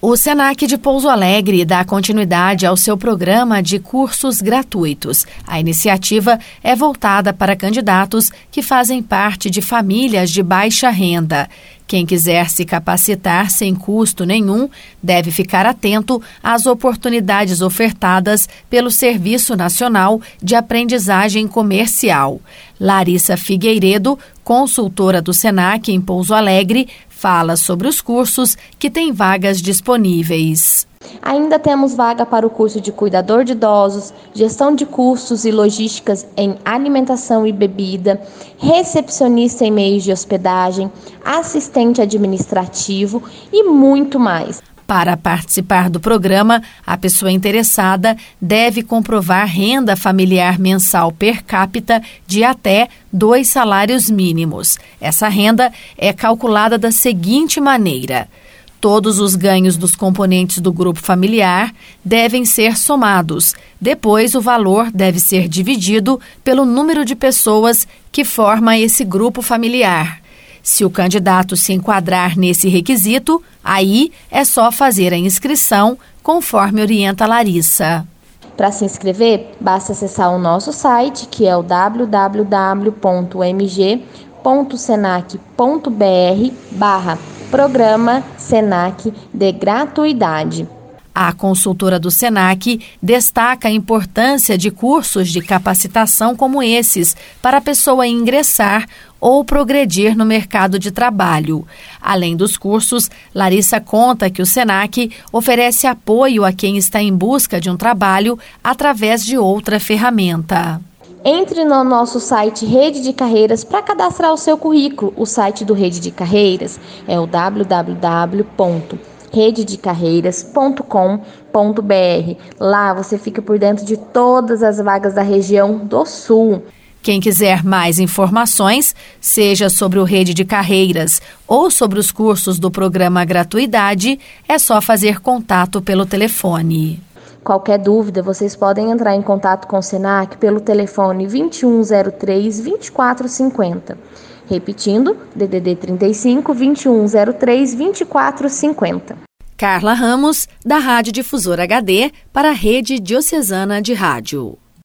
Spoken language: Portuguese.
O Senac de Pouso Alegre dá continuidade ao seu programa de cursos gratuitos. A iniciativa é voltada para candidatos que fazem parte de famílias de baixa renda. Quem quiser se capacitar sem custo nenhum deve ficar atento às oportunidades ofertadas pelo Serviço Nacional de Aprendizagem Comercial. Larissa Figueiredo, consultora do SENAC em Pouso Alegre, fala sobre os cursos que têm vagas disponíveis. Ainda temos vaga para o curso de cuidador de idosos, gestão de custos e logísticas em alimentação e bebida, recepcionista em meios de hospedagem, assistente administrativo e muito mais. Para participar do programa, a pessoa interessada deve comprovar renda familiar mensal per capita de até dois salários mínimos. Essa renda é calculada da seguinte maneira. Todos os ganhos dos componentes do grupo familiar devem ser somados. Depois, o valor deve ser dividido pelo número de pessoas que forma esse grupo familiar. Se o candidato se enquadrar nesse requisito, aí é só fazer a inscrição conforme orienta Larissa. Para se inscrever, basta acessar o nosso site, que é o www.mg.senac.br barra programa Senac de gratuidade. A consultora do SENAC destaca a importância de cursos de capacitação como esses para a pessoa ingressar ou progredir no mercado de trabalho. Além dos cursos, Larissa conta que o SENAC oferece apoio a quem está em busca de um trabalho através de outra ferramenta. Entre no nosso site Rede de Carreiras para cadastrar o seu currículo. O site do Rede de Carreiras é o www rededecarreiras.com.br. Lá você fica por dentro de todas as vagas da região do Sul. Quem quiser mais informações, seja sobre o Rede de Carreiras ou sobre os cursos do programa Gratuidade, é só fazer contato pelo telefone. Qualquer dúvida, vocês podem entrar em contato com o SENAC pelo telefone 2103 2450. Repetindo, DDD 35 2103 2450. Carla Ramos, da Rádio Difusora HD, para a Rede Diocesana de Rádio.